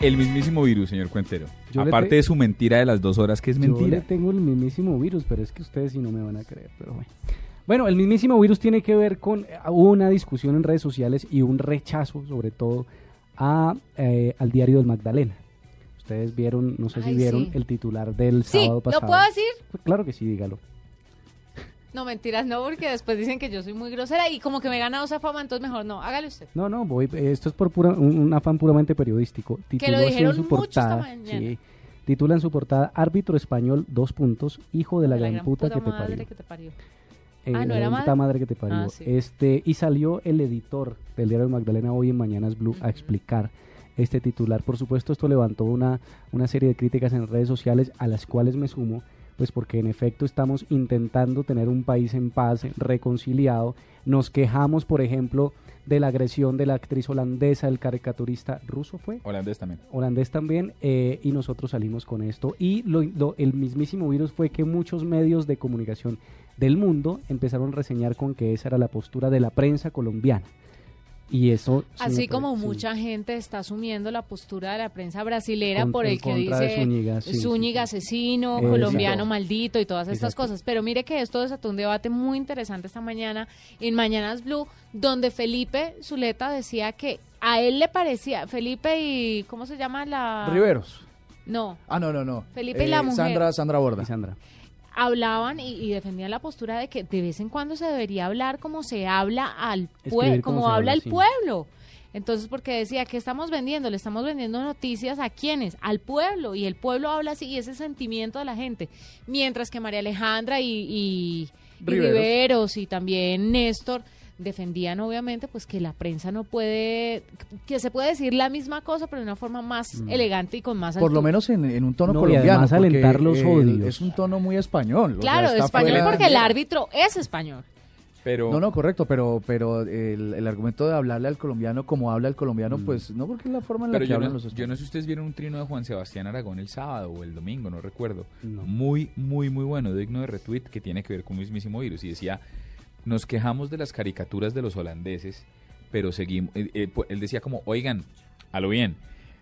El mismísimo virus, señor Cuentero. Aparte de su mentira de las dos horas, que es mentira. Yo tengo el mismísimo virus, pero es que ustedes sí no me van a creer, pero bueno. Bueno, el mismísimo virus tiene que ver con una discusión en redes sociales y un rechazo, sobre todo, a, eh, al diario del Magdalena. Ustedes vieron, no sé si vieron el titular del sábado pasado. ¿Lo puedo decir? claro que sí, dígalo. No, mentiras, no, porque después dicen que yo soy muy grosera y como que me he ganado esa fama, entonces mejor no, hágale usted. No, no, voy, esto es por pura, un, afán puramente periodístico. que lo dijeron en su portada, Sí, titula en su portada Árbitro español, dos puntos, hijo de la, gran, puta, que, te parió. que te parió. Eh, ah, ¿no era madre? madre que te parió. Ah, este, y salió el editor del diario Magdalena hoy en Mañanas Blue a explicar este titular. Por supuesto, esto levantó una, una serie de críticas en redes sociales a las cuales me sumo pues porque en efecto estamos intentando tener un país en paz, reconciliado. Nos quejamos, por ejemplo, de la agresión de la actriz holandesa, el caricaturista ruso fue. Holandés también. Holandés también, eh, y nosotros salimos con esto. Y lo, el mismísimo virus fue que muchos medios de comunicación del mundo empezaron a reseñar con que esa era la postura de la prensa colombiana. Y eso así como mucha gente está asumiendo la postura de la prensa brasilera por el que dice Zúñiga, asesino, colombiano maldito y todas estas cosas. Pero mire que esto desató un debate muy interesante esta mañana en Mañanas Blue, donde Felipe Zuleta decía que a él le parecía Felipe y ¿cómo se llama la Riveros? No. Ah, no, no, no. Felipe y la eh, mujer. Sandra Sandra Borda. Sandra hablaban y, defendían la postura de que de vez en cuando se debería hablar como se habla al pueblo, como, habla el pueblo. Entonces, porque decía que estamos vendiendo, le estamos vendiendo noticias a quienes, al pueblo, y el pueblo habla así, y ese sentimiento de la gente. Mientras que María Alejandra y, y Riveros y también Néstor defendían obviamente pues que la prensa no puede, que se puede decir la misma cosa pero de una forma más mm. elegante y con más Por lo menos en, un tono colombiano. alentar los odios. Es un tono muy español. Claro, español porque el árbitro es español. Pero... No, no, correcto, pero pero el, argumento de hablarle al colombiano como habla el colombiano, mm. pues no porque es la forma en la que hablan los Yo no sé si ustedes vieron un trino de Juan Sebastián Aragón el sábado o el domingo, no recuerdo. Muy, muy, muy bueno, digno de retweet, que tiene que ver con el mismísimo virus. Y decía, nos quejamos de las caricaturas de los holandeses, pero seguimos, eh, eh, él decía como, oigan, a lo bien,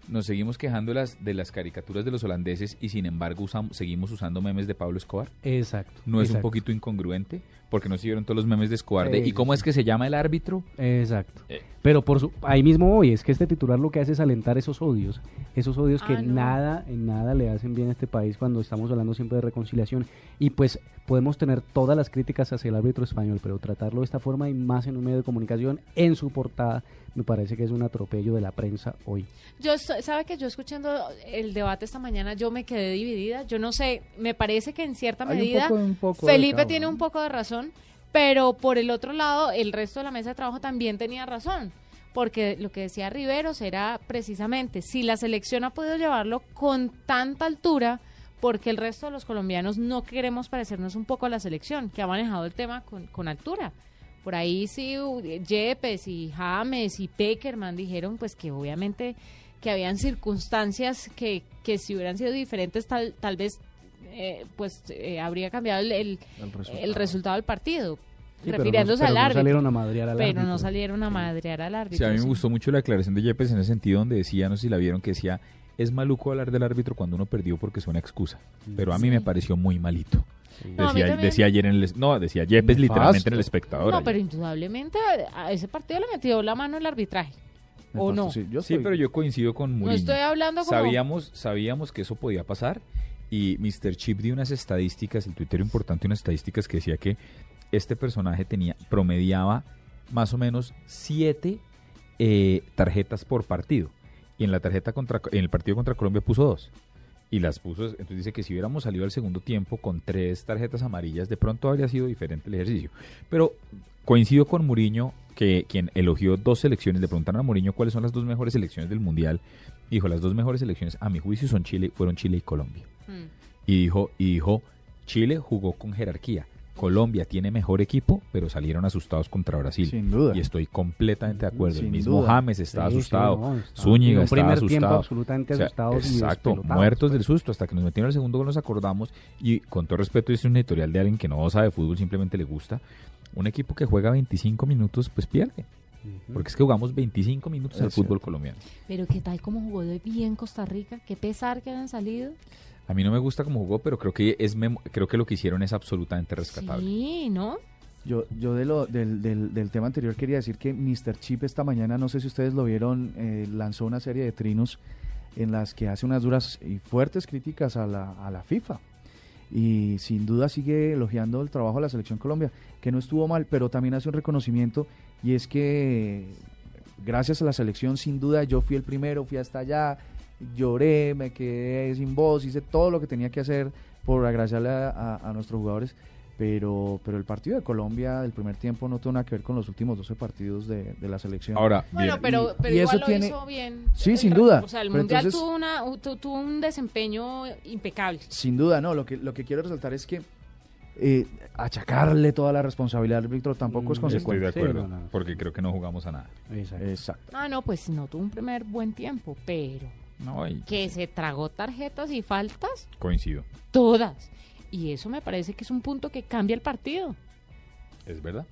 nos seguimos quejando de las, de las caricaturas de los holandeses y sin embargo usamos, seguimos usando memes de Pablo Escobar. Exacto. ¿No es un poquito incongruente? Porque no siguieron todos los memes de Escobar. ¿Y cómo es que se llama el árbitro? Exacto. Eh. Pero por su, ahí mismo hoy es que este titular lo que hace es alentar esos odios. Esos odios que ah, nada, en nada le hacen bien a este país cuando estamos hablando siempre de reconciliación. Y pues podemos tener todas las críticas hacia el árbitro español, pero tratarlo de esta forma y más en un medio de comunicación, en su portada, me parece que es un atropello de la prensa hoy. Yo, sabe que yo escuchando el debate esta mañana, yo me quedé dividida. Yo no sé, me parece que en cierta medida Felipe tiene un poco de razón, pero por el otro lado, el resto de la mesa de trabajo también tenía razón porque lo que decía Riveros era precisamente, si la selección ha podido llevarlo con tanta altura, porque el resto de los colombianos no queremos parecernos un poco a la selección, que ha manejado el tema con, con altura. Por ahí sí, Yepes y James y Peckerman dijeron pues que obviamente que habían circunstancias que, que si hubieran sido diferentes tal, tal vez eh, pues eh, habría cambiado el, el, resultado. del partido. refiriéndose al árbitro. Salieron a madrear al pero no salieron a madrear al árbitro. Sí, a mí me gustó mucho la declaración de Yepes en ese sentido donde decía, no sé si la vieron, que decía es maluco hablar del árbitro cuando uno perdió porque es una excusa. Pero a mí me pareció muy malito. Decía, decía, ayer en el no decía Yepes literalmente en el espectador. No, pero indudablemente a ese partido le metió la mano el arbitraje. ¿O no? Sí, pero yo coincido con Mourinho. No estoy hablando como... Sabíamos, sabíamos que eso podía pasar y Mr. Chip dio unas estadísticas, el Twitter importante, unas estadísticas que decía que este personaje tenía promediaba más o menos siete eh, tarjetas por partido y en la tarjeta contra en el partido contra Colombia puso dos y las puso entonces dice que si hubiéramos salido al segundo tiempo con tres tarjetas amarillas de pronto habría sido diferente el ejercicio pero coincido con Mourinho que quien elogió dos selecciones le preguntaron a Mourinho cuáles son las dos mejores selecciones del mundial dijo las dos mejores selecciones a mi juicio son Chile fueron Chile y Colombia mm. y dijo y dijo Chile jugó con jerarquía Colombia tiene mejor equipo, pero salieron asustados contra Brasil. Sin duda. Y estoy completamente de acuerdo. el mismo James está asustado. Zúñiga está asustado. absolutamente Exacto, muertos del susto. Hasta que nos metieron el segundo gol nos acordamos. Y con todo respeto, es un editorial de alguien que no sabe fútbol, simplemente le gusta. Un equipo que juega 25 minutos, pues pierde. Porque es que jugamos 25 minutos al fútbol colombiano. Pero qué tal como jugó de bien Costa Rica, qué pesar que hayan salido. A mí no me gusta cómo jugó, pero creo que es creo que lo que hicieron es absolutamente rescatable. Sí, ¿no? Yo, yo de lo, del, del, tema anterior quería decir que Mr. Chip esta mañana, no sé si ustedes lo vieron, eh, lanzó una serie de trinos en las que hace unas duras y fuertes críticas a la, a la FIFA. Y sin duda sigue elogiando el trabajo de la selección Colombia, que no estuvo mal, pero también hace un reconocimiento y es que gracias a la selección, sin duda, yo fui el primero, fui hasta allá, lloré, me quedé sin voz, hice todo lo que tenía que hacer por agradecerle a, nuestros jugadores. Pero, pero el partido de Colombia del primer tiempo no tuvo nada que ver con los últimos 12 partidos de, la selección. Ahora, bueno, pero, pero igual lo hizo bien. Sí, sin duda. O sea, el Mundial tuvo, una, tuvo un desempeño impecable. Sin duda, no. Lo que, lo que quiero resaltar es que eh, achacarle toda la responsabilidad al Víctor tampoco es mm, consecuente. Estoy de acuerdo, porque creo que no jugamos a nada. Exacto. Ah, no, pues no tuvo un primer buen tiempo, pero que se tragó tarjetas y faltas. Coincido. Todas. Y eso me parece que es un punto que cambia el partido. Es verdad.